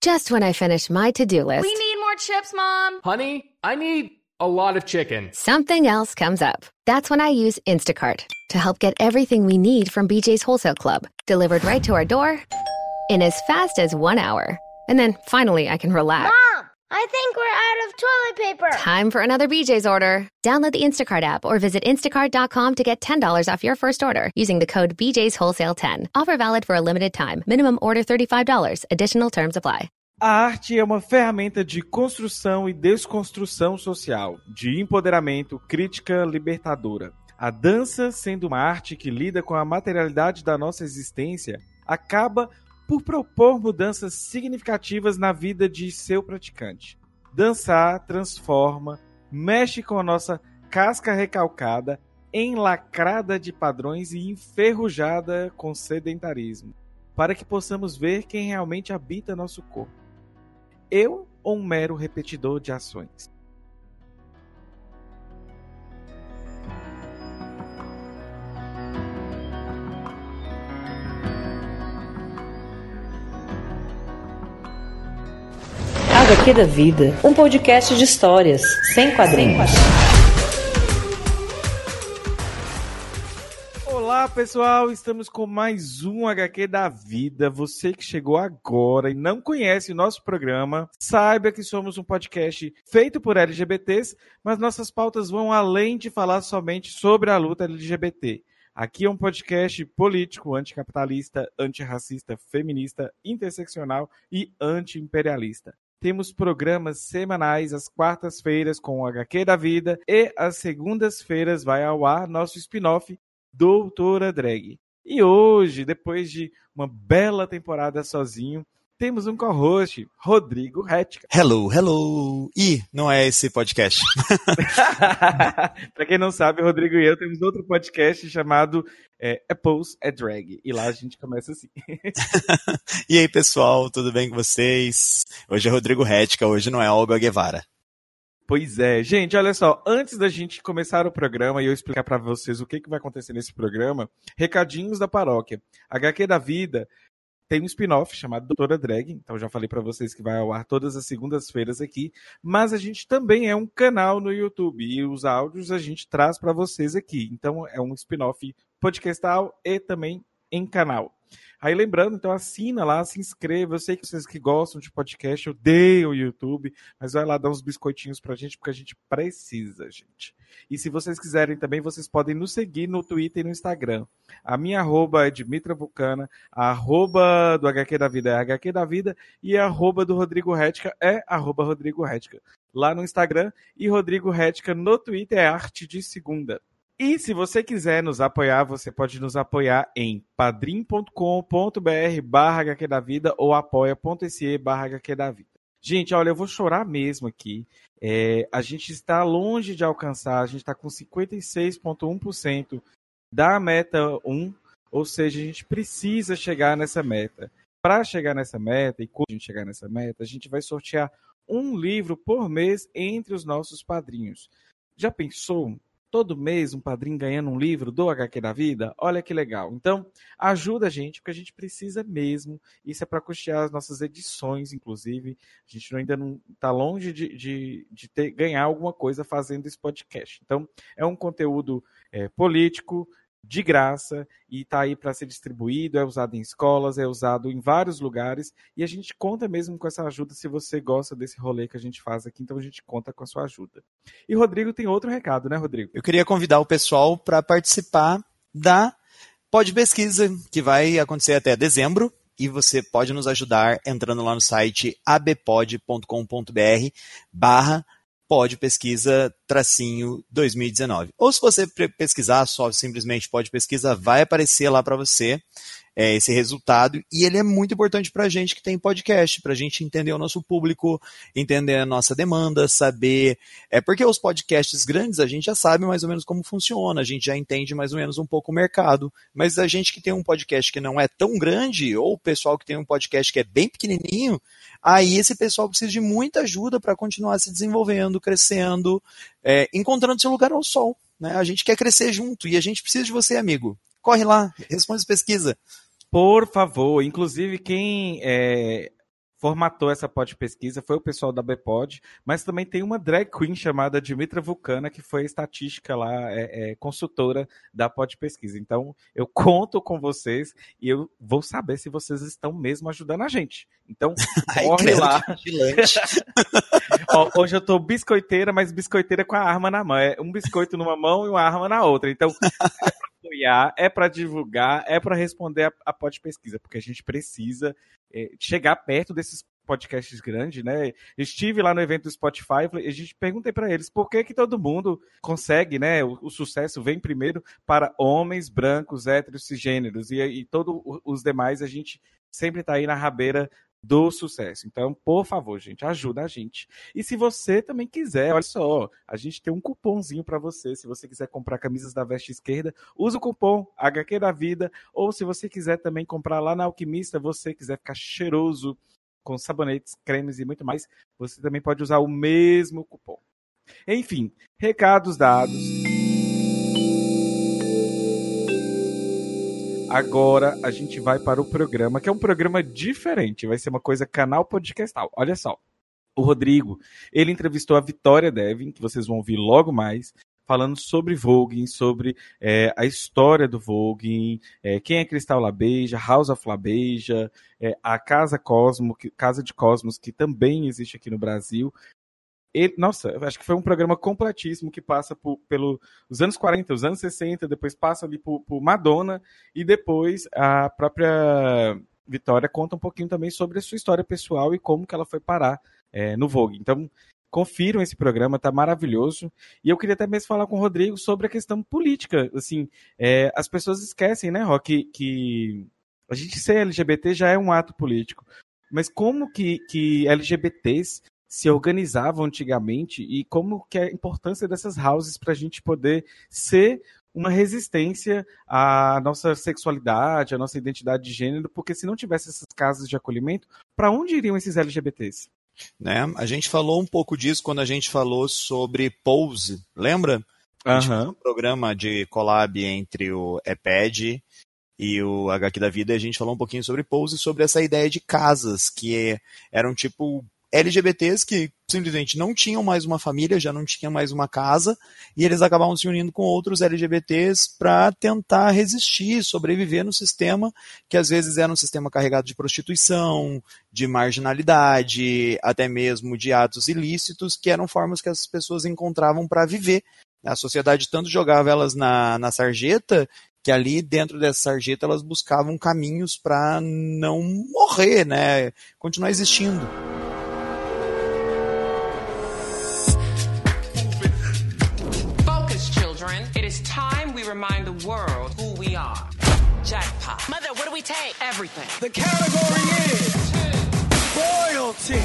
Just when I finish my to-do list, We need more chips, Mom. Honey, I need a lot of chicken. something else comes up. That's when I use Instacart to help get everything we need from BJ's Wholesale Club delivered right to our door in as fast as one hour. And then finally, I can relax. Mom, I think we're out of toilet paper. Time for another BJ's order. Download the Instacart app or visit instacart.com to get $10 off your first order using the code BJ's Wholesale 10. Offer valid for a limited time. Minimum order $35. Additional terms apply. A arte é uma ferramenta de construção e desconstrução social, de empoderamento, crítica libertadora. A dança, sendo uma arte que lida com a materialidade da nossa existência, acaba por propor mudanças significativas na vida de seu praticante. Dançar transforma, mexe com a nossa casca recalcada, enlacrada de padrões e enferrujada com sedentarismo, para que possamos ver quem realmente habita nosso corpo eu ou um mero repetidor de ações? HQ da Vida, um podcast de histórias, sem quadrinhos. Olá pessoal, estamos com mais um HQ da Vida. Você que chegou agora e não conhece o nosso programa, saiba que somos um podcast feito por LGBTs, mas nossas pautas vão além de falar somente sobre a luta LGBT. Aqui é um podcast político, anticapitalista, antirracista, feminista, interseccional e anti-imperialista. Temos programas semanais às quartas-feiras com o HQ da Vida e às segundas-feiras vai ao ar nosso spin-off Doutora Drag. E hoje, depois de uma bela temporada sozinho, temos um co-host, Rodrigo Retka. Hello, hello! Ih, não é esse podcast. Pra quem não sabe, Rodrigo e eu temos outro podcast chamado é, Apples é Drag. E lá a gente começa assim. e aí, pessoal, tudo bem com vocês? Hoje é Rodrigo Retka, hoje não é Olga Guevara. Pois é, gente, olha só, antes da gente começar o programa e eu explicar para vocês o que, que vai acontecer nesse programa, recadinhos da paróquia. HQ da Vida tem um spin-off chamado Doutora Drag, então já falei para vocês que vai ao ar todas as segundas-feiras aqui, mas a gente também é um canal no YouTube e os áudios a gente traz para vocês aqui. Então é um spin-off podcastal e também em canal. Aí lembrando, então assina lá, se inscreva. Eu sei que vocês que gostam de podcast odeiam o YouTube, mas vai lá dar uns biscoitinhos pra gente, porque a gente precisa, gente. E se vocês quiserem também, vocês podem nos seguir no Twitter e no Instagram. A minha arroba é Dimitra Vulcana, a arroba do HQ da Vida é HQ da Vida e a arroba do Rodrigo Retka é arroba Rodrigo Retka. Lá no Instagram e Rodrigo Retka no Twitter é Arte de Segunda. E se você quiser nos apoiar, você pode nos apoiar em padrim.com.br barra HQ da Vida ou apoia.se barra HQ da Vida. Gente, olha, eu vou chorar mesmo aqui. É, a gente está longe de alcançar, a gente está com 56,1% da meta 1, ou seja, a gente precisa chegar nessa meta. Para chegar nessa meta, e quando a gente chegar nessa meta, a gente vai sortear um livro por mês entre os nossos padrinhos. Já pensou todo mês um padrinho ganhando um livro do HQ da vida, olha que legal. Então, ajuda a gente, porque a gente precisa mesmo. Isso é para custear as nossas edições, inclusive. A gente ainda não está longe de, de, de ter, ganhar alguma coisa fazendo esse podcast. Então, é um conteúdo é, político, de graça e está aí para ser distribuído, é usado em escolas, é usado em vários lugares e a gente conta mesmo com essa ajuda se você gosta desse rolê que a gente faz aqui, então a gente conta com a sua ajuda. E Rodrigo tem outro recado, né, Rodrigo? Eu queria convidar o pessoal para participar da Pod Pesquisa, que vai acontecer até dezembro. E você pode nos ajudar entrando lá no site abpod.com.br barra pode pesquisa tracinho 2019. Ou se você pesquisar só simplesmente pode pesquisa, vai aparecer lá para você é, esse resultado e ele é muito importante para a gente que tem podcast, para a gente entender o nosso público, entender a nossa demanda, saber. É porque os podcasts grandes a gente já sabe mais ou menos como funciona, a gente já entende mais ou menos um pouco o mercado, mas a gente que tem um podcast que não é tão grande ou o pessoal que tem um podcast que é bem pequenininho, aí esse pessoal precisa de muita ajuda para continuar se desenvolvendo, crescendo, é, encontrando seu lugar ao sol. Né? A gente quer crescer junto e a gente precisa de você, amigo. Corre lá, responde pesquisa. Por favor, inclusive quem é, formatou essa pod pesquisa foi o pessoal da Bpod, mas também tem uma drag queen chamada Dimitra Vulcana, que foi estatística lá, é, é, consultora da pod pesquisa. Então, eu conto com vocês e eu vou saber se vocês estão mesmo ajudando a gente. Então, corre lá. Ó, hoje eu tô biscoiteira, mas biscoiteira com a arma na mão. É um biscoito numa mão e uma arma na outra. Então, apoiar, é para divulgar, é para responder a, a pesquisa, porque a gente precisa é, chegar perto desses podcasts grandes, né? Estive lá no evento do Spotify e a gente perguntei para eles por que que todo mundo consegue, né? O, o, sucesso vem primeiro para homens brancos, héteros, cisgêneros e, e todos os demais a gente sempre está aí na rabeira do sucesso. Então, por favor, gente, ajuda a gente. E se você também quiser, olha só, a gente tem um cupomzinho para você. Se você quiser comprar camisas da Veste Esquerda, usa o cupom HQ da Vida. Ou se você quiser também comprar lá na Alquimista, você quiser ficar cheiroso com sabonetes, cremes e muito mais, você também pode usar o mesmo cupom. Enfim, recados dados. Agora a gente vai para o programa, que é um programa diferente, vai ser uma coisa canal podcastal. Olha só. O Rodrigo, ele entrevistou a Vitória Devin, que vocês vão ouvir logo mais, falando sobre Vogue, sobre é, a história do Vogue, é, quem é Cristal Labeja, House of Labeja, é, a Casa Cosmo, que, Casa de Cosmos, que também existe aqui no Brasil, ele, nossa, acho que foi um programa completíssimo que passa por, pelos anos 40, os anos 60, depois passa ali por, por Madonna e depois a própria Vitória conta um pouquinho também sobre a sua história pessoal e como que ela foi parar é, no Vogue. Então, confiram esse programa, tá maravilhoso. E eu queria até mesmo falar com o Rodrigo sobre a questão política. Assim, é, as pessoas esquecem, né, Rock, que, que a gente ser LGBT já é um ato político. Mas como que, que LGBTs se organizavam antigamente e como que é a importância dessas houses para a gente poder ser uma resistência à nossa sexualidade, à nossa identidade de gênero, porque se não tivesse essas casas de acolhimento, para onde iriam esses LGBTs? Né? A gente falou um pouco disso quando a gente falou sobre Pose, lembra? A gente uhum. um programa de collab entre o EPED e o HQ da Vida, a gente falou um pouquinho sobre Pose, sobre essa ideia de casas, que eram tipo LGBTs que simplesmente não tinham mais uma família, já não tinham mais uma casa, e eles acabavam se unindo com outros LGBTs para tentar resistir, sobreviver no sistema que às vezes era um sistema carregado de prostituição, de marginalidade, até mesmo de atos ilícitos, que eram formas que as pessoas encontravam para viver. A sociedade tanto jogava elas na, na sarjeta que ali dentro dessa sarjeta elas buscavam caminhos para não morrer, né? Continuar existindo. Take? Everything. The category is royalty.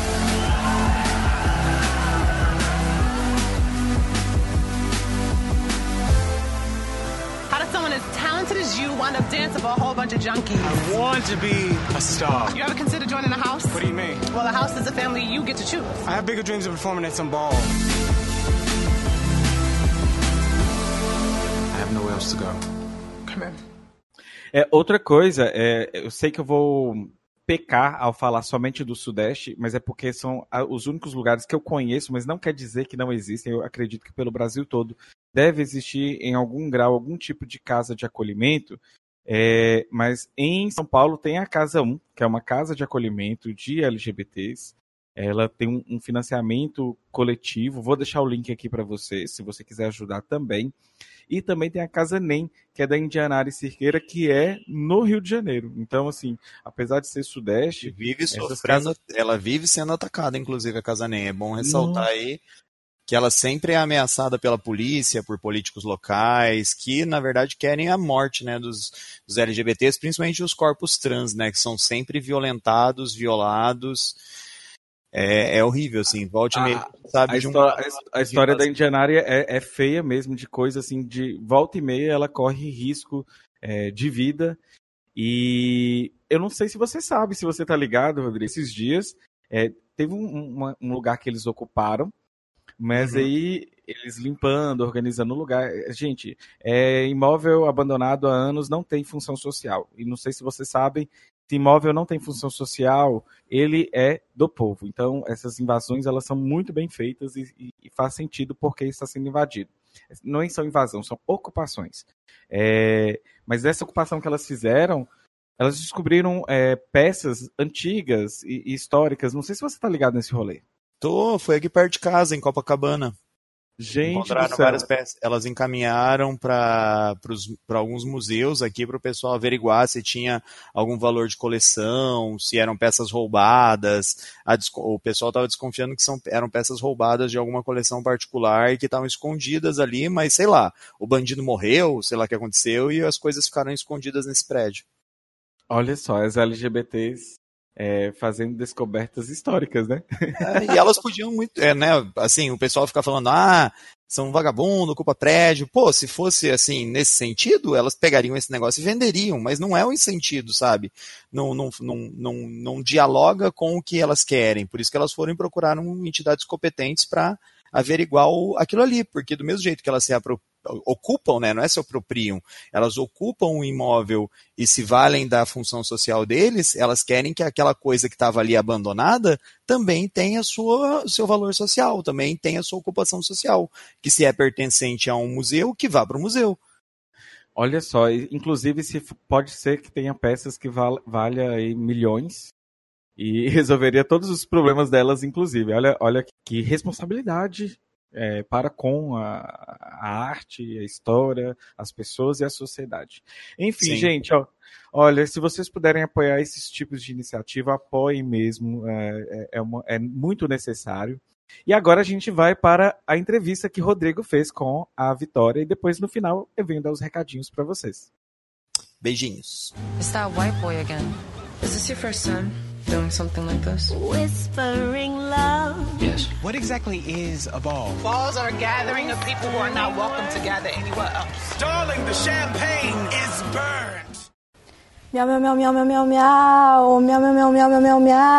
How does someone as talented as you wind up dancing for a whole bunch of junkies? I want to be a star. You ever consider joining a house? What do you mean? Well, a house is a family you get to choose. I have bigger dreams of performing at some ball. I have nowhere else to go. Come in. É, outra coisa, é, eu sei que eu vou pecar ao falar somente do Sudeste, mas é porque são os únicos lugares que eu conheço, mas não quer dizer que não existem. Eu acredito que pelo Brasil todo deve existir em algum grau algum tipo de casa de acolhimento. É, mas em São Paulo tem a Casa 1, que é uma casa de acolhimento de LGBTs. Ela tem um, um financiamento coletivo. Vou deixar o link aqui para você, se você quiser ajudar também. E também tem a Casa NEM, que é da Indianara e Cirqueira, que é no Rio de Janeiro. Então, assim, apesar de ser sudeste. Vive sofrendo, casas... Ela vive sendo atacada, inclusive, a Casa NEM. É bom ressaltar aí que ela sempre é ameaçada pela polícia, por políticos locais, que na verdade querem a morte né, dos, dos LGBTs, principalmente os corpos trans, né, que são sempre violentados, violados é, é horrível, assim. Volte e meia, sabe? A, história, um... a história da Indianária é, é, feia mesmo, de coisa assim, de volta e meia ela corre risco é, de vida. E eu não sei se você sabe, se você tá ligado, Rodrigo, esses dias é, teve um, um, lugar que eles ocuparam, mas uhum. aí eles limpando, organizando o lugar. Gente, é, imóvel abandonado há anos não tem função social. E não sei se vocês sabem, se imóvel não tem função social, ele é do povo. Então, essas invasões elas são muito bem feitas e, e, e faz sentido porque está sendo invadido. Não são invasão, são ocupações. É, mas dessa ocupação que elas fizeram, elas descobriram é, peças antigas e, e, históricas. Não sei se você está ligado nesse rolê. Tô, foi aqui perto de casa, em Copacabana. Gente, encontraram várias peças. Elas encaminharam para alguns museus aqui para o pessoal averiguar se tinha algum valor de coleção, se eram peças roubadas. A, o pessoal estava desconfiando que são, eram peças roubadas de alguma coleção particular e que estavam escondidas ali, mas sei lá, o bandido morreu, sei lá o que aconteceu, e as coisas ficaram escondidas nesse prédio. Olha só, as LGBTs é, fazendo descobertas históricas, né? É, e elas podiam muito, é, né? Assim, o pessoal fica falando, ah, são vagabundo, ocupa prédio. Pô, se fosse assim, nesse sentido, elas pegariam esse negócio e venderiam, mas não é o sentido, sabe? Não, não, não, não, não dialoga com o que elas querem. Por isso que elas foram procurar entidades competentes para averiguar o, aquilo ali, porque do mesmo jeito que elas se ocupam, né, não é se apropriam, elas ocupam o imóvel e se valem da função social deles, elas querem que aquela coisa que estava ali abandonada também tenha sua, seu valor social, também tenha sua ocupação social, que se é pertencente a um museu, que vá para o museu. Olha só, inclusive se pode ser que tenha peças que val, valha aí milhões e resolveria todos os problemas delas, inclusive. Olha, olha que responsabilidade é, para com a, a, arte, a história, as pessoas e a sociedade. Enfim, Sim. gente, ó, olha, se vocês puderem apoiar esses tipos de iniciativa, apoiem mesmo, é, é, é, uma, é muito necessário. E agora a gente vai para a entrevista que Rodrigo fez com a Vitória e depois no final eu venho dar os recadinhos para vocês. Beijinhos. Is that white boy again? Is this your first time? Doing something like this? Whispering love. Yes. What exactly is a ball? Balls are a gathering of people who are not welcome to gather anywhere else. Darling, the champagne is burned. Meow meow meow meow meow meow meow meow meow meow meow meow meow meow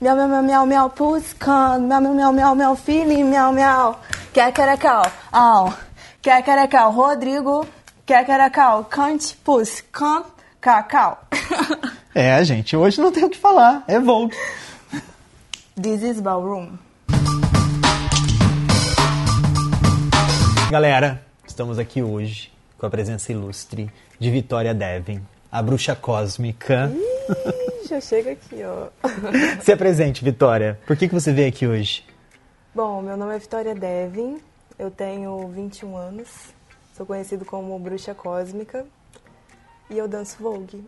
meow meow meow meow meow pussycat meow meow meow meow meow filho meow meow Quequerecal, au Quequerecal, Rodrigo Quequerecal, cante, pus, cant, cacau É, gente, hoje não tem o que falar. É Vogue. This is Ballroom. Galera, estamos aqui hoje com a presença ilustre de Vitória Devin, a bruxa cósmica. Ih, já chega aqui, ó. Se apresente, Vitória. Por que, que você veio aqui hoje? Bom, meu nome é Vitória Devin, eu tenho 21 anos, sou conhecido como bruxa cósmica e eu danço Vogue.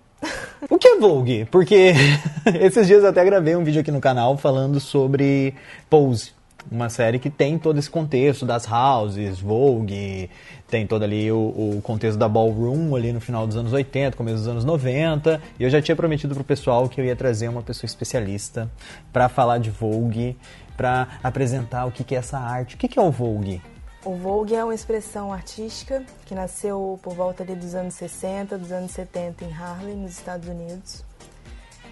O que é Vogue? Porque esses dias eu até gravei um vídeo aqui no canal falando sobre Pose, uma série que tem todo esse contexto das houses, Vogue, tem todo ali o, o, contexto da ballroom ali no final dos anos 80, começo dos anos 90. E eu já tinha prometido pro pessoal que eu ia trazer uma pessoa especialista para falar de Vogue, para apresentar o que, que é essa arte. O que, que é o Vogue? O Vogue é uma expressão artística que nasceu por volta dos anos 60, dos anos 70 em Harlem, nos Estados Unidos.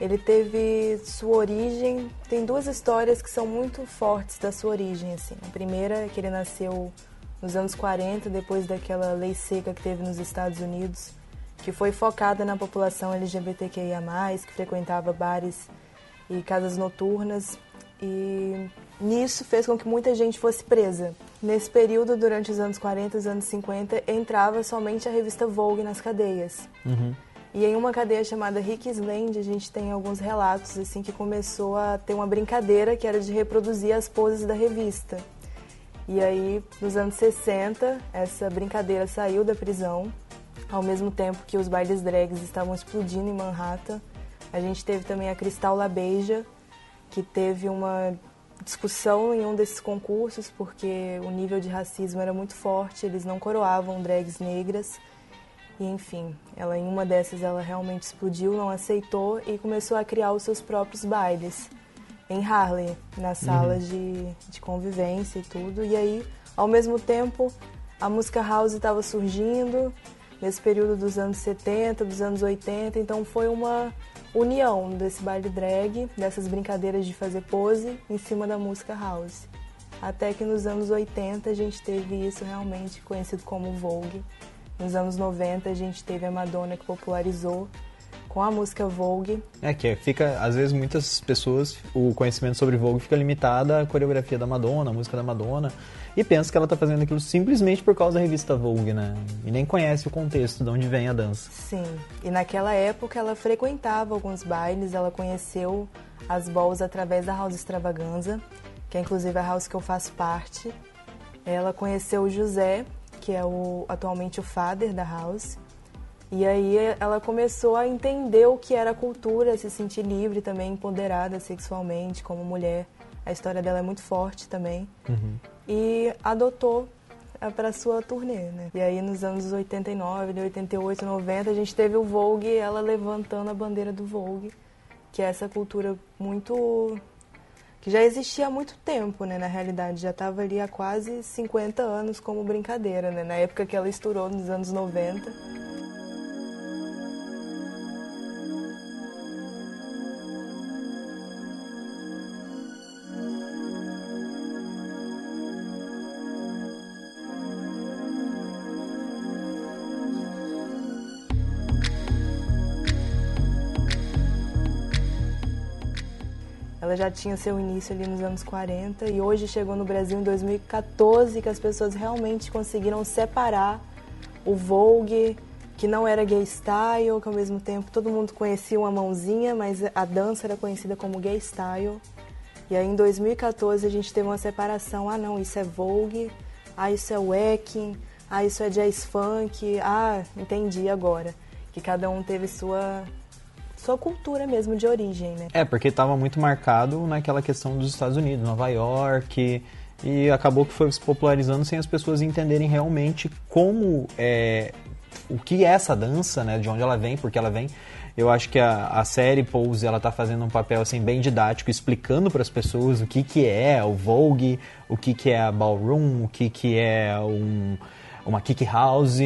Ele teve sua origem, tem duas histórias que são muito fortes da sua origem. Assim. A primeira é que ele nasceu nos anos 40, depois daquela lei seca que teve nos Estados Unidos, que foi focada na população LGBTQIA+, que frequentava bares e casas noturnas e nisso fez com que muita gente fosse presa. Nesse período, durante os anos 40 e os anos 50, entrava somente a revista Vogue nas cadeias. Uhum. E em uma cadeia chamada Rick's Land, a gente tem alguns relatos assim que começou a ter uma brincadeira que era de reproduzir as poses da revista. E aí, nos anos 60, essa brincadeira saiu da prisão, ao mesmo tempo que os bailes drags estavam explodindo em Manhattan. A gente teve também a Cristal La Beija, que teve uma discussão em um desses concursos porque o nível de racismo era muito forte, eles não coroavam drags negras. E enfim, ela em uma dessas ela realmente explodiu, não aceitou e começou a criar os seus próprios bailes em Harley, nas salas uhum. de, de convivência e tudo. E aí, ao mesmo tempo, a música house estava surgindo nesse período dos anos 70, dos anos 80, então foi uma união desse baile drag, dessas brincadeiras de fazer pose em cima da música house. Até que nos anos 80 a gente teve isso realmente conhecido como Vogue. Nos anos 90 a gente teve a Madonna que popularizou com a música Vogue. É que fica, às vezes muitas pessoas, o conhecimento sobre Vogue fica limitado à coreografia da Madonna, a música da Madonna, e pensa que ela está fazendo aquilo simplesmente por causa da revista Vogue, né? E nem conhece o contexto de onde vem a dança. Sim. E naquela época ela frequentava alguns bailes, ela conheceu as balls através da House Extravaganza, que é inclusive a house que eu faço parte. Ela conheceu o José, que é o atualmente o father da house. E aí ela começou a entender o que era a cultura, se sentir livre também, empoderada sexualmente como mulher. A história dela é muito forte também. Uhum. E adotou é, para sua turnê, né? E aí nos anos 89, 88, 90, a gente teve o Vogue, ela levantando a bandeira do Vogue, que é essa cultura muito que já existia há muito tempo, né, na realidade, já estava ali há quase 50 anos como brincadeira, né, na época que ela estourou nos anos 90. Ela já tinha seu início ali nos anos 40 e hoje chegou no Brasil em 2014 que as pessoas realmente conseguiram separar o Vogue, que não era gay style, que ao mesmo tempo todo mundo conhecia uma mãozinha, mas a dança era conhecida como gay style. E aí em 2014 a gente teve uma separação, ah não, isso é Vogue, ah isso é Wacking, ah isso é jazz funk, ah, entendi agora. Que cada um teve sua sua cultura mesmo de origem, né? É, porque estava muito marcado naquela questão dos Estados Unidos, Nova York, e acabou que foi se popularizando sem as pessoas entenderem realmente como é o que é essa dança, né? De onde ela vem, porque ela vem. Eu acho que a, a série Pose ela está fazendo um papel assim bem didático, explicando para as pessoas o que que é o Vogue, o que que é a ballroom, o que que é um uma kick house,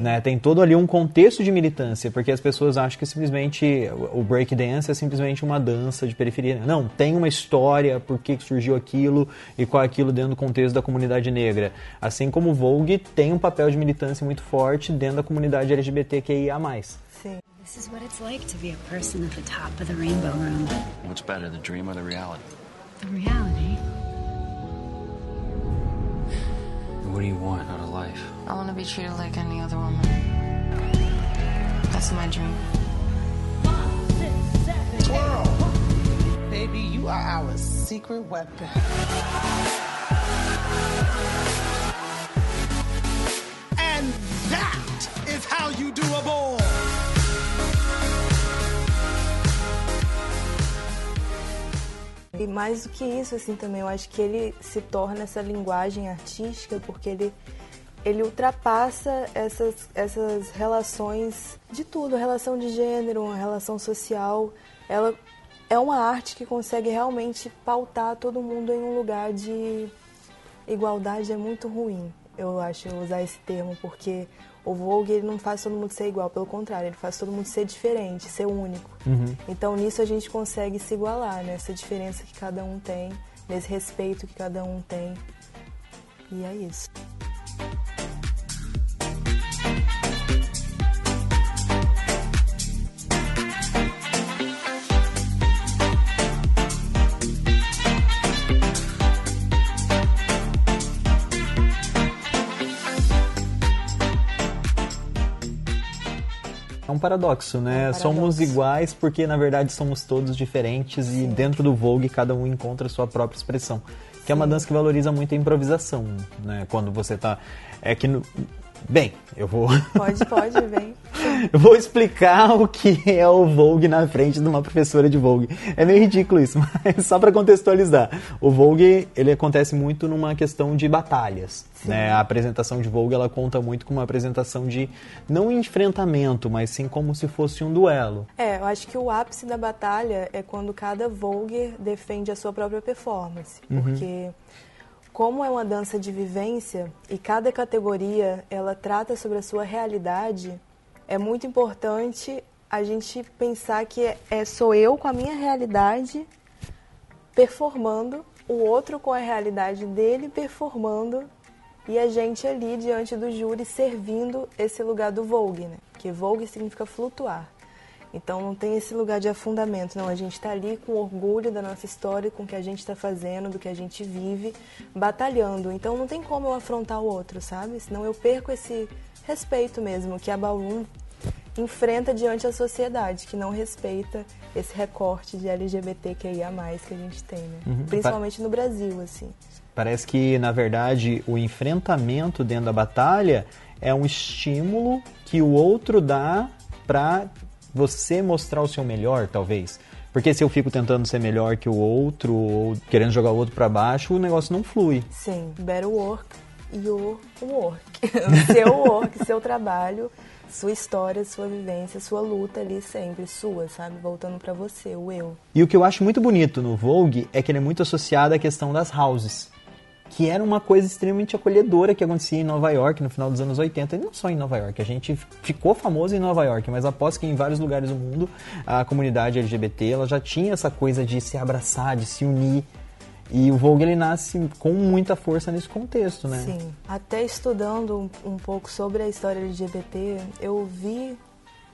né? Tem todo ali um contexto de militância, porque as pessoas acham que simplesmente o break dance é simplesmente uma dança de periferia. Não, tem uma história, por que surgiu aquilo e qual é aquilo dentro do contexto da comunidade negra. Assim como o Vogue tem um papel de militância muito forte dentro da comunidade LGBTQIA+. Sim. This is what it's like to be a person at the top of the rainbow room. What's better, the dream or the reality? The reality. What do you want out of life? I want to be treated like any other woman. That's my dream. Twirl! Baby, you are our secret weapon. And that is how you do a ball. E mais do que isso, assim, também, eu acho que ele se torna essa linguagem artística porque ele, ele ultrapassa essas, essas relações de tudo, relação de gênero, relação social. Ela é uma arte que consegue realmente pautar todo mundo em um lugar de igualdade é muito ruim, eu acho, usar esse termo, porque o Vogue ele não faz todo mundo ser igual, pelo contrário, ele faz todo mundo ser diferente, ser único. Uhum. Então nisso a gente consegue se igualar, nessa né? diferença que cada um tem, nesse respeito que cada um tem. E é isso. Paradoxo, né? É um paradoxo. Somos iguais porque na verdade somos todos diferentes Sim. e dentro do Vogue cada um encontra a sua própria expressão. Que Sim. é uma dança que valoriza muito a improvisação, né? Quando você tá. É que no, Bem, eu vou. Pode, pode, vem. eu vou explicar o que é o Vogue na frente de uma professora de Vogue. É meio ridículo isso, mas só para contextualizar. O Vogue, ele acontece muito numa questão de batalhas. Né? A apresentação de Vogue, ela conta muito com uma apresentação de, não enfrentamento, mas sim como se fosse um duelo. É, eu acho que o ápice da batalha é quando cada Vogue defende a sua própria performance. Uhum. Porque como é uma dança de vivência e cada categoria ela trata sobre a sua realidade, é muito importante a gente pensar que é, é sou eu com a minha realidade performando, o outro com a realidade dele performando e a gente ali diante do júri servindo esse lugar do Vogue, né? Que Vogue significa flutuar. Então não tem esse lugar de afundamento, não. A gente está ali com orgulho da nossa história, com o que a gente está fazendo, do que a gente vive, batalhando. Então não tem como eu afrontar o outro, sabe? Senão eu perco esse respeito mesmo que a Balloon enfrenta diante da sociedade, que não respeita esse recorte de LGBTQIA+, que a gente tem, né? Uhum. Principalmente no Brasil, assim. Parece que, na verdade, o enfrentamento dentro da batalha é um estímulo que o outro dá para você mostrar o seu melhor, talvez. Porque se eu fico tentando ser melhor que o outro, ou querendo jogar o outro para baixo, o negócio não flui. Sim, better work, your work. seu work, seu trabalho, sua história, sua vivência, sua luta ali sempre, sua, sabe? Voltando para você, o eu. E o que eu acho muito bonito no Vogue é que ele é muito associado à questão das houses que era uma coisa extremamente acolhedora que acontecia em Nova York no final dos anos 80, e não só em Nova York, a gente ficou famoso em Nova York, mas após que em vários lugares do mundo a comunidade LGBT ela já tinha essa coisa de se abraçar, de se unir. E o Vogue ele nasce com muita força nesse contexto, né? Sim. Até estudando um, pouco sobre a história LGBT, eu vi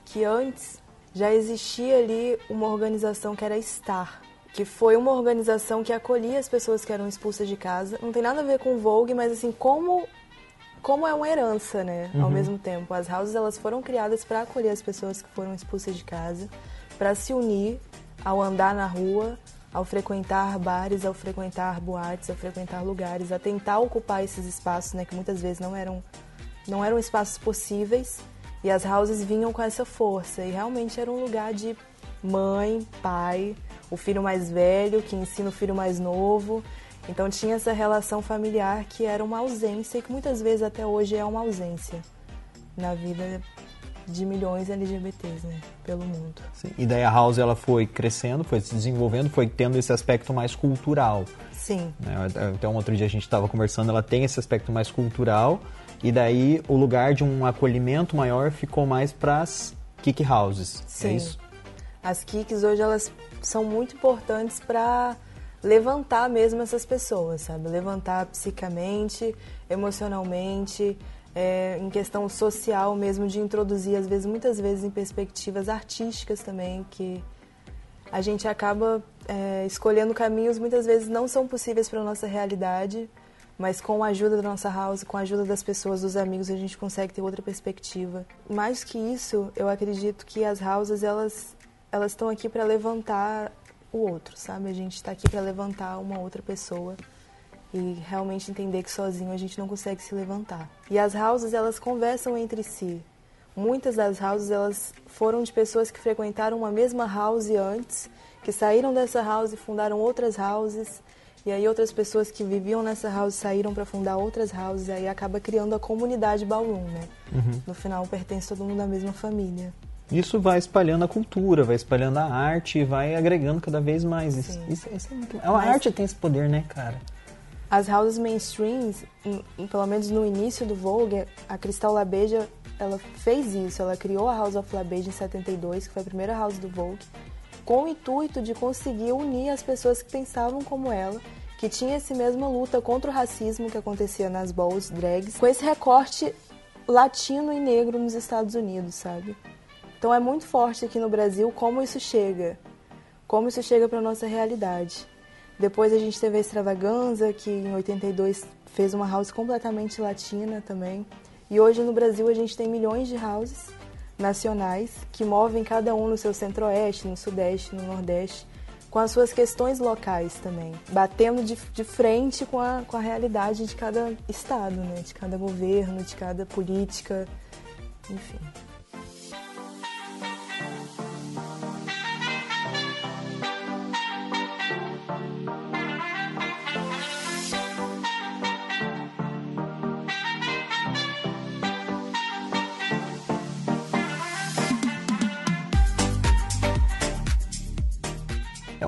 que antes já existia ali uma organização que era Star, que foi uma organização que acolhia as pessoas que eram expulsas de casa. Não tem nada a ver com Vogue, mas assim, como como é uma herança, né, uhum. ao mesmo tempo. As houses elas foram criadas para acolher as pessoas que foram expulsas de casa, para se unir ao andar na rua, ao frequentar bares, ao frequentar boates, ao frequentar lugares, a tentar ocupar esses espaços, né, que muitas vezes não eram não eram espaços possíveis. E as houses vinham com essa força e realmente era um lugar de mãe, pai, o filho mais velho que ensina o filho mais novo. Então tinha essa relação familiar que era uma ausência e que muitas vezes até hoje é uma ausência na vida de milhões de LGBTs né, pelo mundo. Sim. E daí a House ela foi crescendo, foi se desenvolvendo, foi tendo esse aspecto mais cultural. Sim. Né? Até um outro dia a gente estava conversando, ela tem esse aspecto mais cultural e daí o lugar de um acolhimento maior ficou mais para as kick houses. É Sim. É isso? As kicks hoje elas são muito importantes para levantar mesmo essas pessoas, sabe? Levantar psicamente, emocionalmente, é, em questão social mesmo, de introduzir, às vezes, muitas vezes em perspectivas artísticas também, que a gente acaba é, escolhendo caminhos muitas vezes não são possíveis para nossa realidade, mas com a ajuda da nossa house, com a ajuda das pessoas, dos amigos, a gente consegue ter outra perspectiva. Mais que isso, eu acredito que as houses, elas elas estão aqui para levantar o outro, sabe? A gente está aqui para levantar uma outra pessoa e realmente entender que sozinho a gente não consegue se levantar. E as houses, elas conversam entre si. Muitas das houses, elas foram de pessoas que frequentaram uma mesma house antes, que saíram dessa house e fundaram outras houses, e aí outras pessoas que viviam nessa house saíram para fundar outras houses, e aí acaba criando a comunidade Ballroom, né? Uhum. No final pertence todo mundo à mesma família. Isso vai espalhando a cultura, vai espalhando a arte vai agregando cada vez mais. Isso, isso, isso é muito... A Mas... arte tem esse poder, né, cara? As houses mainstreams, em, em, pelo menos no início do Vogue, a Cristal Labeja, ela fez isso. Ela criou a House of Labeja em 72, que foi a primeira house do Vogue, com o intuito de conseguir unir as pessoas que pensavam como ela, que tinha essa mesma luta contra o racismo que acontecia nas balls drags, com esse recorte latino e negro nos Estados Unidos, sabe? Então é muito forte aqui no Brasil como isso chega, como isso chega para nossa realidade. Depois a gente teve a Extravaganza, que em 82 fez uma house completamente latina também. E hoje no Brasil a gente tem milhões de houses nacionais que movem cada um no seu centro-oeste, no sudeste, no nordeste, com as suas questões locais também, batendo de, de frente com a, com a realidade de cada estado, né? de cada governo, de cada política, enfim.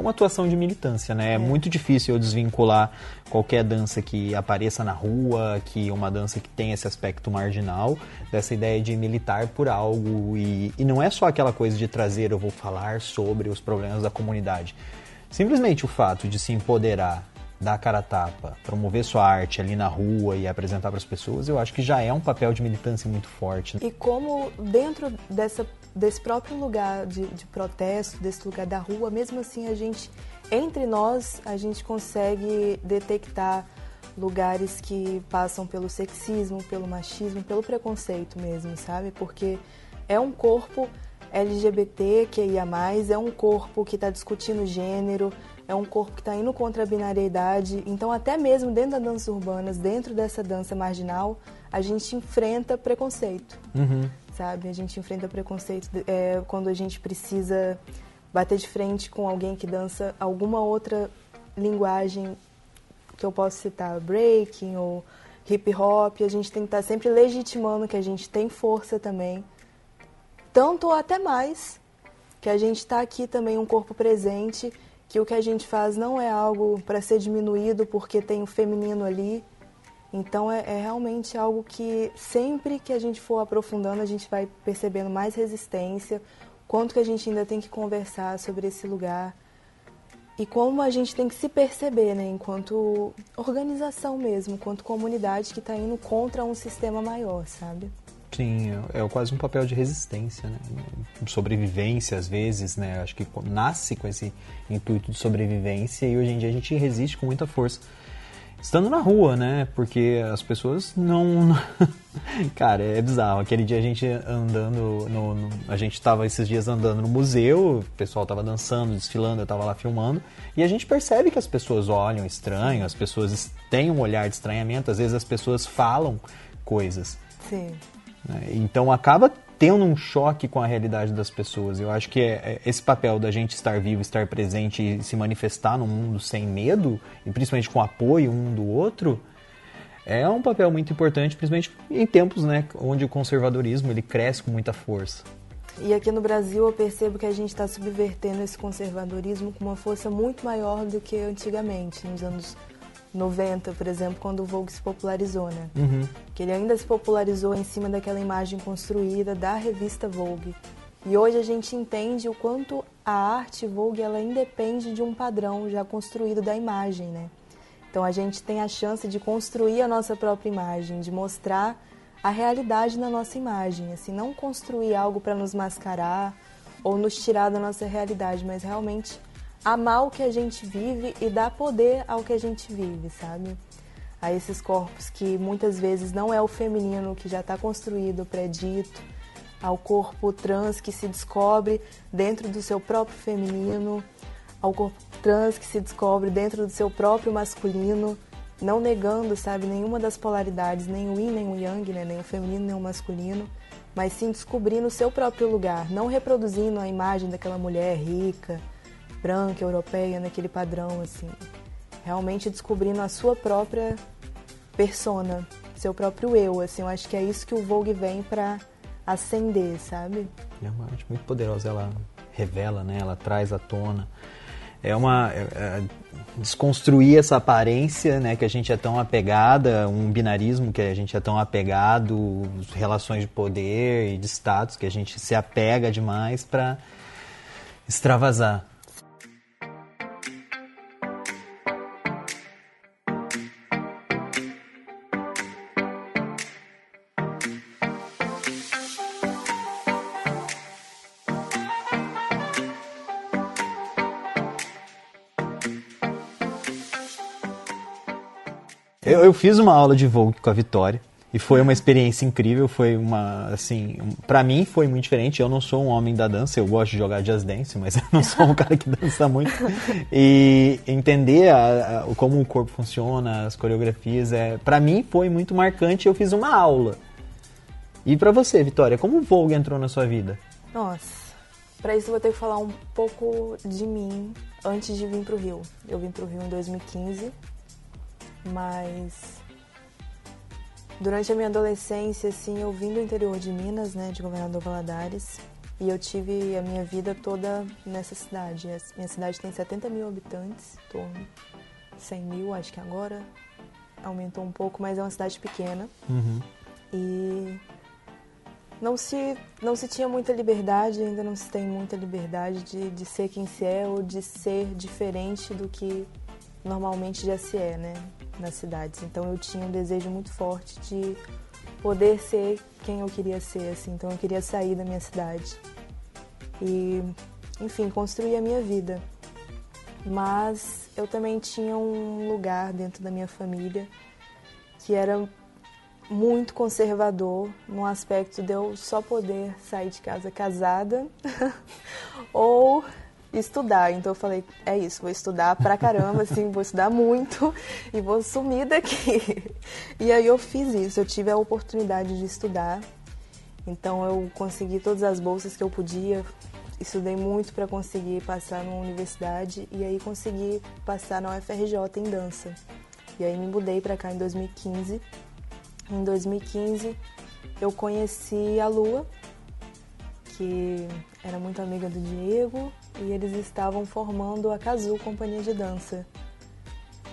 Uma atuação de militância, né? É, é, muito difícil eu desvincular qualquer dança que apareça na rua, que uma dança que tem esse aspecto marginal, dessa ideia de militar por algo. E, e não é só aquela coisa de trazer, eu vou falar sobre os problemas da comunidade. Simplesmente o fato de se empoderar dar cara a tapa, promover sua arte ali na rua e apresentar para as pessoas, eu acho que já é um papel de militância muito forte. E como dentro dessa, desse próprio lugar de, de protesto, desse lugar da rua, mesmo assim a gente, entre nós, a gente consegue detectar lugares que passam pelo sexismo, pelo machismo, pelo preconceito mesmo, sabe? Porque é um corpo LGBT que ia mais, é um corpo que está discutindo gênero, é um corpo que está indo contra a binariedade. Então, até mesmo dentro das danças urbanas, dentro dessa dança marginal, a gente enfrenta preconceito, uhum. sabe? A gente enfrenta preconceito é, quando a gente precisa bater de frente com alguém que dança alguma outra linguagem que eu posso citar, breaking ou hip hop. A gente tem que estar tá sempre legitimando que a gente tem força também tanto ou até mais, que a gente está aqui também um corpo presente, que o que a gente faz não é algo para ser diminuído porque tem o feminino ali. Então é, é, realmente algo que sempre que a gente for aprofundando, a gente vai percebendo mais resistência, quanto que a gente ainda tem que conversar sobre esse lugar e como a gente tem que se perceber, né, enquanto organização mesmo, enquanto comunidade que está indo contra um sistema maior, sabe? Sim, é, é quase um papel de resistência, né? sobrevivência às vezes, né? Acho que nasce com esse intuito de sobrevivência e hoje em dia a gente resiste com muita força. Estando na rua, né? Porque as pessoas não. Cara, é bizarro. Aquele dia a gente andando. No, no... a gente estava esses dias andando no museu, o pessoal estava dançando, desfilando, eu estava lá filmando. E a gente percebe que as pessoas olham estranho, as pessoas têm um olhar de estranhamento, às vezes as pessoas falam coisas. Sim. Né? Então acaba tendo um choque com a realidade das pessoas. Eu acho que é, é, esse papel da gente estar vivo, estar presente e se manifestar no mundo sem medo, e principalmente com apoio um do outro, é um papel muito importante, principalmente em tempos né, onde o conservadorismo ele cresce com muita força. E aqui no Brasil eu percebo que a gente está subvertendo esse conservadorismo com uma força muito maior do que antigamente, nos anos 90, por exemplo, quando o Vogue se popularizou, né? Uhum. Que ele ainda se popularizou em cima daquela imagem construída da revista Vogue. E hoje a gente entende o quanto a arte Vogue ela independe de um padrão já construído da imagem, né? Então a gente tem a chance de construir a nossa própria imagem, de mostrar a realidade na nossa imagem, assim, não construir algo para nos mascarar ou nos tirar da nossa realidade, mas realmente amar o que a gente vive e dar poder ao que a gente vive, sabe? A esses corpos que muitas vezes não é o feminino que já está construído, predito, ao corpo trans que se descobre dentro do seu próprio feminino, ao corpo trans que se descobre dentro do seu próprio masculino, não negando, sabe, nenhuma das polaridades, nem o yin nem o yang, né, nem o feminino nem o masculino, mas sim descobrindo o seu próprio lugar, não reproduzindo a imagem daquela mulher rica, branca, europeia, naquele padrão, assim. Realmente descobrindo a sua própria persona, seu próprio eu, assim. Eu acho que é isso que o Vogue vem para acender, sabe? É uma arte muito poderosa, ela revela, né? Ela traz à tona. É uma é, é, desconstruir essa aparência, né, que a gente é tão apegada, um binarismo que a gente é tão apegado, relações de poder e de status que a gente se apega demais para extravasar. Eu, eu fiz uma aula de Vogue com a Vitória e foi uma experiência incrível, foi uma, assim, para mim foi muito diferente. Eu não sou um homem da dança, eu gosto de jogar jazz dance, mas eu não sou um cara que dança muito. E entender a, a, como o corpo funciona, as coreografias, é, para mim foi muito marcante. Eu fiz uma aula. E para você, Vitória, como o Vogue entrou na sua vida? Nossa, para isso eu vou ter que falar um pouco de mim antes de vir pro Rio. Eu vim pro Rio em 2015 mas durante a minha adolescência, assim, eu vim do interior de Minas, né, de Governador Valadares, e eu tive a minha vida toda nessa cidade. A minha cidade tem 70 mil habitantes, torno 100 mil, acho que agora aumentou um pouco, mas é uma cidade pequena. Uhum. E não se, não se tinha muita liberdade, ainda não se tem muita liberdade de, de ser quem se é ou de ser diferente do que normalmente já se é, né, nas cidades. Então eu tinha um desejo muito forte de poder ser quem eu queria ser, assim. Então eu queria sair da minha cidade e, enfim, construir a minha vida. Mas eu também tinha um lugar dentro da minha família que era muito conservador no aspecto de eu só poder sair de casa casada ou estudar. Então eu falei, é isso, vou estudar pra caramba, assim, vou estudar muito e vou sumir daqui. E aí eu fiz isso, eu tive a oportunidade de estudar. Então eu consegui todas as bolsas que eu podia, estudei muito para conseguir passar numa universidade e aí consegui passar na UFRJ em dança. E aí me mudei para cá em 2015. Em 2015 eu conheci a Lua, que era muito amiga do Diego, e eles estavam formando a Casu Companhia de Dança.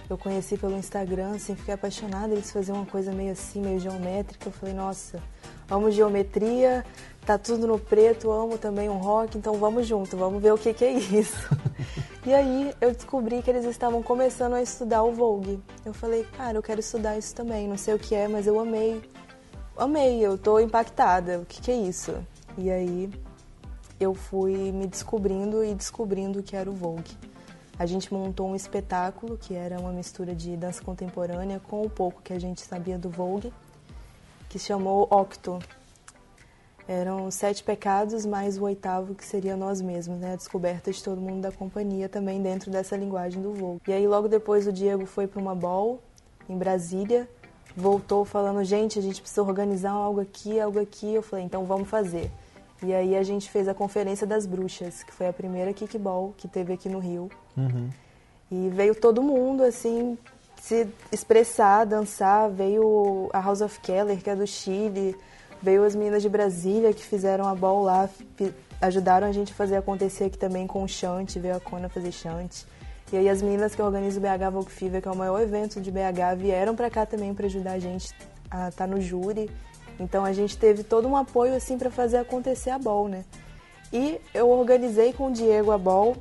Eu conheci pelo Instagram, assim, fiquei apaixonada, eles faziam uma coisa meio assim, meio geométrica. Eu falei, nossa, amo geometria, tá tudo no preto, amo também um rock, então vamos junto, vamos ver o que, que é isso. e aí eu descobri que eles estavam começando a estudar o Vogue. Eu falei, cara, eu quero estudar isso também, não sei o que é, mas eu amei. Amei, eu tô impactada, o que, que é isso? E aí eu fui me descobrindo e descobrindo que era o Vogue. A gente montou um espetáculo que era uma mistura de dança contemporânea com o pouco que a gente sabia do Vogue, que se chamou Octo. Eram sete pecados mais o oitavo que seria nós mesmos, né? A descoberta de todo mundo da companhia também dentro dessa linguagem do Vogue. E aí logo depois o Diego foi para uma ball em Brasília, voltou falando, gente, a gente precisa organizar algo aqui, algo aqui. Eu falei, então vamos fazer. E aí a gente fez a Conferência das Bruxas, que foi a primeira kickball que teve aqui no Rio. Uhum. E veio todo mundo, assim, se expressar, dançar. Veio a House of Keller, que é do Chile. Veio as meninas de Brasília, que fizeram a ball lá. Ajudaram a gente a fazer acontecer aqui também com o chante. Veio a Kona fazer chante. E aí as meninas que organizam o BH Vogue Fever, que é o maior evento de BH, vieram para cá também para ajudar a gente a estar tá no júri. Então a gente teve todo um apoio assim para fazer acontecer a Ball, né? E eu organizei com o Diego a Ball,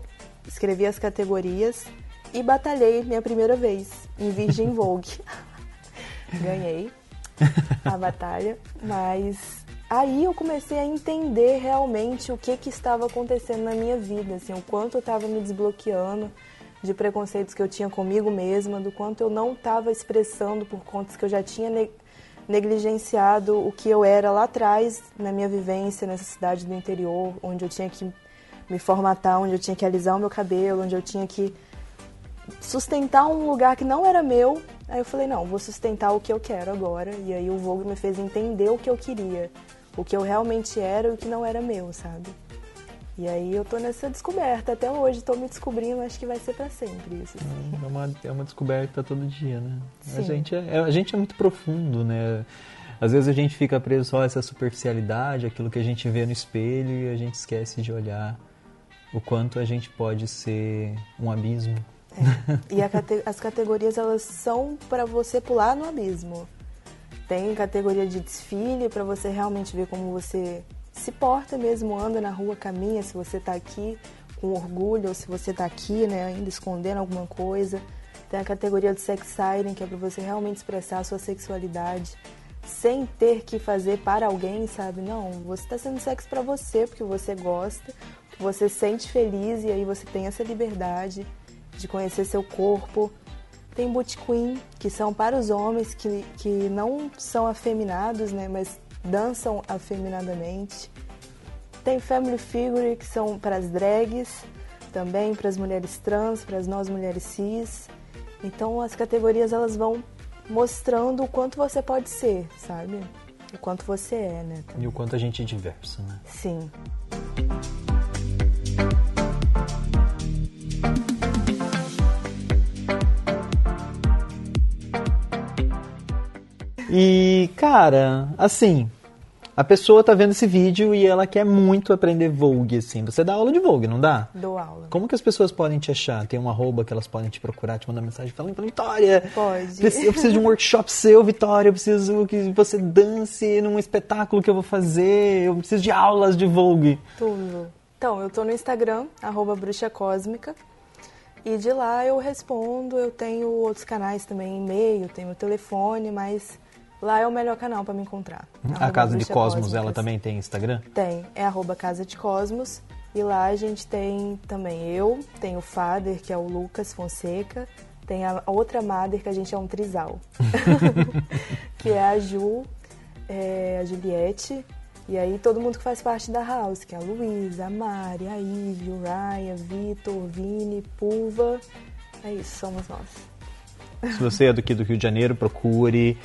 escrevi as categorias e batalhei minha primeira vez em Virgin Vogue. Ganhei a batalha, mas aí eu comecei a entender realmente o que, que estava acontecendo na minha vida, assim, o quanto eu estava me desbloqueando de preconceitos que eu tinha comigo mesma, do quanto eu não estava expressando por contas que eu já tinha negligenciado o que eu era lá atrás, na minha vivência nessa cidade do interior, onde eu tinha que me formatar, onde eu tinha que alisar o meu cabelo, onde eu tinha que sustentar um lugar que não era meu. Aí eu falei, não, vou sustentar o que eu quero agora. E aí o Vogue me fez entender o que eu queria, o que eu realmente era e o que não era meu, sabe? E aí eu tô nessa descoberta. Até hoje tô me descobrindo, acho que vai ser para sempre isso. Assim. É, uma, é uma descoberta todo dia, né? Sim. A gente, é, a gente é muito profundo, né? Às vezes a gente fica preso só a essa superficialidade, aquilo que a gente vê no espelho e a gente esquece de olhar o quanto a gente pode ser um abismo. É. E cate as categorias elas são para você pular no abismo. Tem categoria de desfile para você realmente ver como você se porta mesmo, anda na rua, caminha, se você está aqui com orgulho ou se você está aqui, né, ainda escondendo alguma coisa. Tem a categoria do sex siren, que é para você realmente expressar a sua sexualidade sem ter que fazer para alguém, sabe? Não, você está sendo sexo para você, porque você gosta, você sente feliz e aí você tem essa liberdade de conhecer seu corpo. Tem boot queen, que são para os homens que, que não são afeminados, né, mas dançam afeminadamente. Tem family figure, que são para as drags, também para as mulheres trans, para as nós mulheres cis. Então as categorias elas vão mostrando o quanto você pode ser, sabe? O quanto você é, né? Também. E o quanto a gente é diverso, né? Sim. E, cara, assim, a pessoa tá vendo esse vídeo e ela quer muito aprender Vogue, assim. Você dá aula de Vogue, não dá? Dou aula. Como que as pessoas podem te achar? Tem um arroba que elas podem te procurar, te mandar mensagem falando, Vitória! Pode. Eu preciso de um workshop seu, Vitória. Eu preciso que você dance num espetáculo que eu vou fazer. Eu preciso de aulas de Vogue. Tudo. Então, eu tô no Instagram, arroba bruxa cósmica. E de lá eu respondo, eu tenho outros canais também, e-mail, tenho o telefone, mas lá é o melhor canal para me encontrar. A Casa de Cosmos, ela também tem Instagram? Tem, é arroba Casa de Cosmos. E lá a gente tem também eu, tem o Fader, que é o Lucas Fonseca, tem a outra Mother, que a gente é um trisal, que é a Ju, é, a Juliette, e aí todo mundo que faz parte da House, que é a Luísa, a Mari, a Ivy, o Ryan, Vitor, Vini, Pulva. É isso, somos nós. Se você é do, do Rio de Janeiro, procure.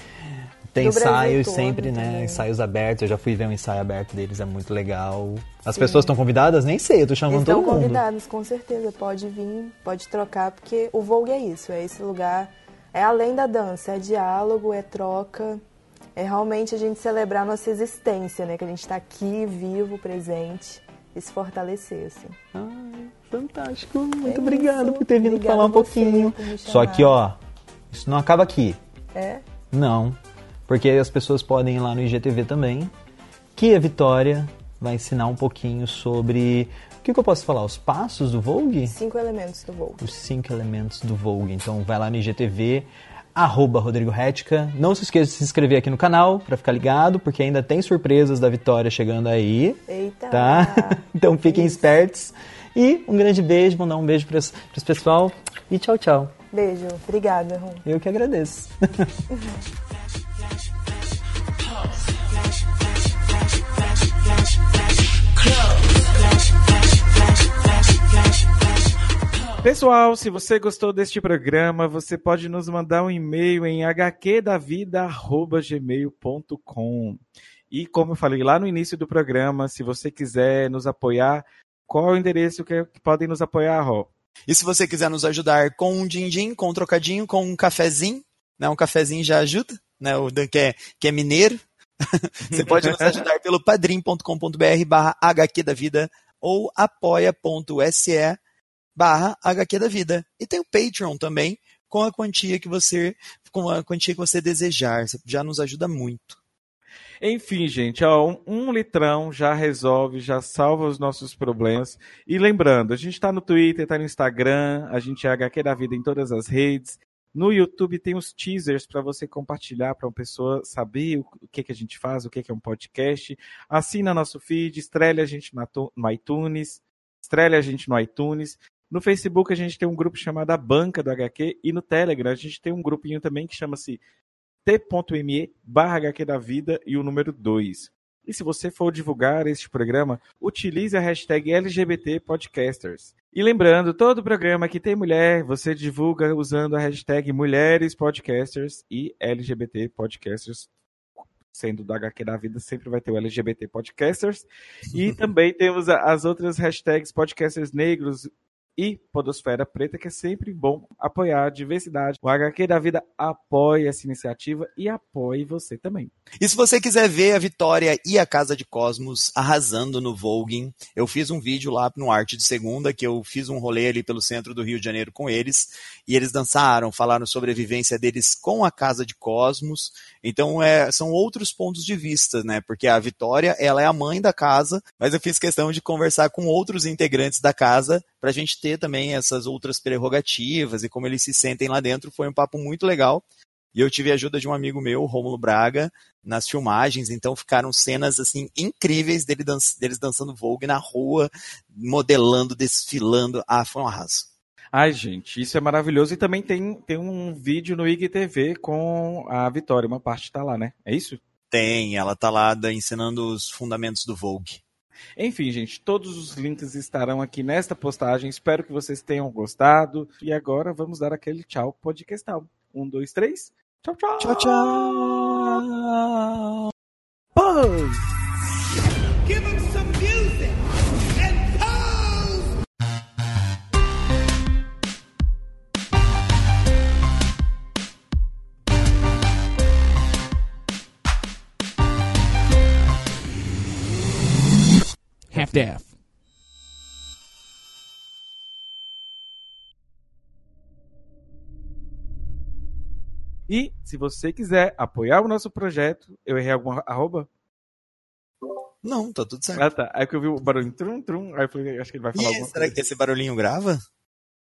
Tem ensaios todo, sempre, né? Também. Ensaios abertos. Eu já fui ver um ensaio aberto deles, é muito legal. As Sim. pessoas estão convidadas? Nem sei, eu tô chamando Estão todo mundo. Estão convidadas, com certeza. Pode vir, pode trocar, porque o Vogue é isso, é esse lugar. É além da dança, é diálogo, é troca é realmente a gente celebrar a nossa existência, né? Que a gente está aqui, vivo, presente e se fortalecer, assim. Ai, fantástico. Muito é obrigado por ter vindo Obrigada falar um pouquinho. Só que, ó, isso não acaba aqui. É? Não. Porque as pessoas podem ir lá no IGTV também, que a Vitória vai ensinar um pouquinho sobre o que, que, eu posso falar? Os passos do Vogue? Cinco elementos do Vogue. Os cinco elementos do Vogue. Então vai lá no IGTV, arroba Rodrigo Retica. Não se esqueça de se inscrever aqui no canal para ficar ligado, porque ainda tem surpresas da Vitória chegando aí. Eita! Tá? Então fiquem Isso. espertos. E um grande beijo, mandar um beijo para esse pessoal e tchau, tchau. Beijo. Obrigada, Ron. Eu que agradeço. Pessoal, se você gostou deste programa, você pode nos mandar um e-mail em hqdavida@gmail.com. E como eu falei lá no início do programa, se você quiser nos apoiar, qual é o endereço que, podem nos apoiar, Ró? E se você quiser nos ajudar com um din-din, com um trocadinho, com um cafezinho, né? Um cafezinho já ajuda, né? O Dan que é, que é mineiro. você pode nos ajudar pelo padrim.com.br barra HQ da vida ou apoia.se barra HQ da vida. E tem o Patreon também, com a quantia que você, com a quantia que você desejar. Já nos ajuda muito. Enfim, gente, ó, um, um, litrão já resolve, já salva os nossos problemas. E lembrando, a gente está no Twitter, está no Instagram, a gente é HQ da Vida em todas as redes. No YouTube tem os teasers para você compartilhar para uma pessoa saber o, que, que a gente faz, o que, que é um podcast. Assina nosso feed, estrele a gente no iTunes, estrele a gente no iTunes. No Facebook a gente tem um grupo chamado A Banca do HQ e no Telegram a gente tem um grupinho também que chama-se t.me barra HQ da vida e o número 2. E se você for divulgar este programa, utilize a hashtag LGBT Podcasters. E lembrando, todo programa que tem mulher, você divulga usando a hashtag Mulheres Podcasters e LGBT Podcasters. Sendo do HQ da vida, sempre vai ter o LGBT Podcasters. E também temos as outras hashtags Podcasters Negros, e Podosfera Preta, que é sempre bom apoiar a diversidade. O HQ da Vida apoia essa iniciativa e apoie você também. E se você quiser ver a Vitória e a Casa de Cosmos arrasando no Vogue, eu fiz um vídeo lá no Arte de Segunda, que eu fiz um rolê ali pelo centro do Rio de Janeiro com eles, e eles dançaram, falaram sobre a vivência deles com a Casa de Cosmos. Então, é, são outros pontos de vista, né? Porque a Vitória, ela é a mãe da casa, mas eu fiz questão de conversar com outros integrantes da casa para a gente ter também essas outras prerrogativas e como eles se sentem lá dentro. Foi um papo muito legal. E eu tive a ajuda de um amigo meu, Rômulo Braga, nas filmagens, então ficaram cenas assim incríveis dele dan deles dançando Vogue na rua, modelando, desfilando. Ah, foi um arraso. Ai, gente, isso é maravilhoso. E também tem, tem um vídeo no IGTV com a Vitória, uma parte tá lá, né? É isso? Tem, ela tá lá ensinando os fundamentos do Vogue. Enfim, gente, todos os links estarão aqui nesta postagem. Espero que vocês tenham gostado. E agora vamos dar aquele tchau podcastal. Um, dois, três. Tchau, tchau. Tchau, tchau. Pause. Give him some Half-Death. E se você quiser apoiar o nosso projeto, eu errei alguma arroba? Não, tá tudo certo. Ah, tá. Aí que eu vi o barulho trum, trum, aí eu falei, acho que ele vai falar e alguma será coisa. que esse barulhinho grava?